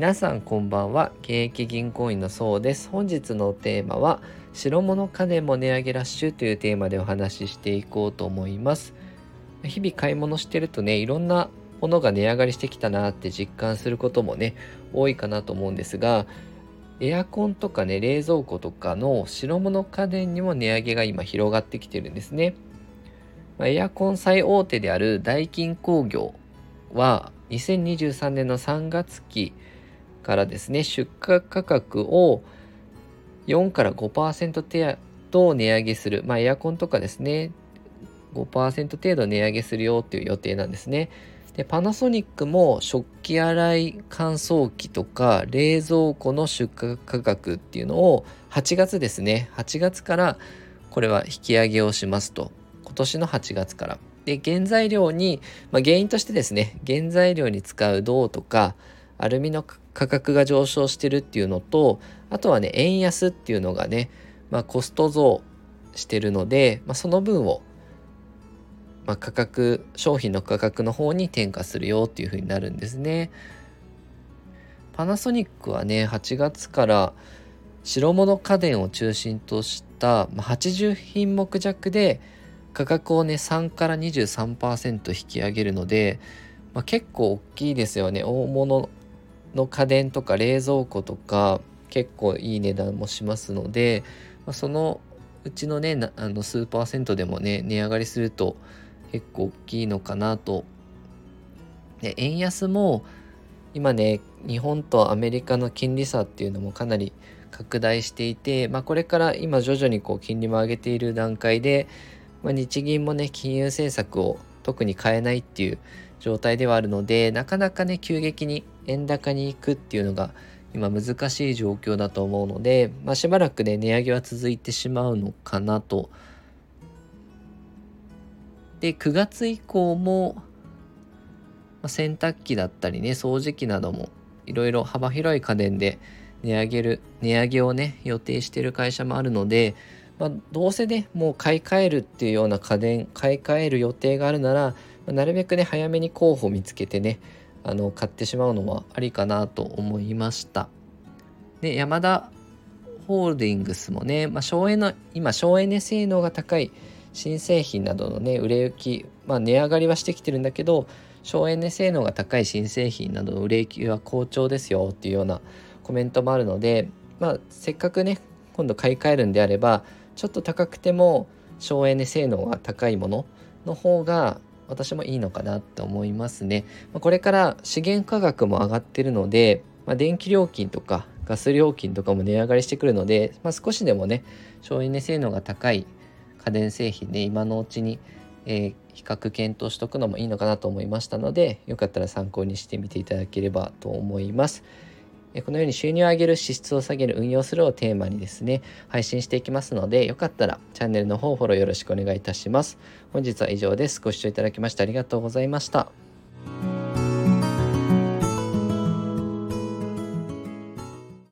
皆さんこんばんは。現役銀行員のそうです。本日のテーマは白物家電も値上げラッシュというテーマでお話ししていこうと思います。日々買い物してるとねいろんなものが値上がりしてきたなって実感することもね多いかなと思うんですがエアコンとかね冷蔵庫とかの白物家電にも値上げが今広がってきてるんですね、ま、エアコン最大手であるダイキン工業は2023年の3月期からですね、出荷価格を4から5%程度値上げする、まあ、エアコンとかですね、5%程度値上げするよっていう予定なんですね。でパナソニックも食器洗い乾燥機とか冷蔵庫の出荷価格っていうのを8月ですね8月からこれは引き上げをしますと。今年の8月から。で原材料に、まあ、原因としてですね原材料に使う銅とかアルミの価格が上昇してるっていうのとあとはね円安っていうのがね、まあ、コスト増してるので、まあ、その分を、まあ、価格商品の価格の方に転嫁するよっていうふうになるんですね。パナソニックはね8月から白物家電を中心とした80品目弱で価格をね3から23%引き上げるので、まあ、結構大きいですよね大物の家電とか冷蔵庫とか結構いい値段もしますので、まあ、そのうちのねあの数パーセントでもね値上がりすると結構大きいのかなと。で円安も今ね日本とアメリカの金利差っていうのもかなり拡大していて、まあ、これから今徐々にこう金利も上げている段階で、まあ、日銀もね金融政策を特に変えないっていう状態ではあるのでなかなかね急激に円高に行くっていうのが今難しい状況だと思うので、まあ、しばらくね値上げは続いてしまうのかなと。で9月以降も、まあ、洗濯機だったりね掃除機などもいろいろ幅広い家電で値上げる値上げをね予定してる会社もあるので、まあ、どうせねもう買い替えるっていうような家電買い替える予定があるならなるべくね早めに候補見つけてねあの買ってしまうのはありかなと思いました。で山田ホールディングスもね、まあ、省エネ今省エネ性能が高い新製品などのね売れ行き、まあ、値上がりはしてきてるんだけど省エネ性能が高い新製品などの売れ行きは好調ですよっていうようなコメントもあるので、まあ、せっかくね今度買い替えるんであればちょっと高くても省エネ性能が高いものの方が私もいいのかなって思いますね。これから資源価格も上がってるので、まあ、電気料金とかガス料金とかも値上がりしてくるので、まあ、少しでもね省エネ性能が高い家電製品で今のうちに、えー、比較検討しとくのもいいのかなと思いましたのでよかったら参考にしてみていただければと思います。このように収入を上げる支出を下げる運用するをテーマにですね配信していきますのでよかったらチャンネルの方フォローよろしくお願いいたします。本日は以上です。ご視聴いただきましてありがとうございました。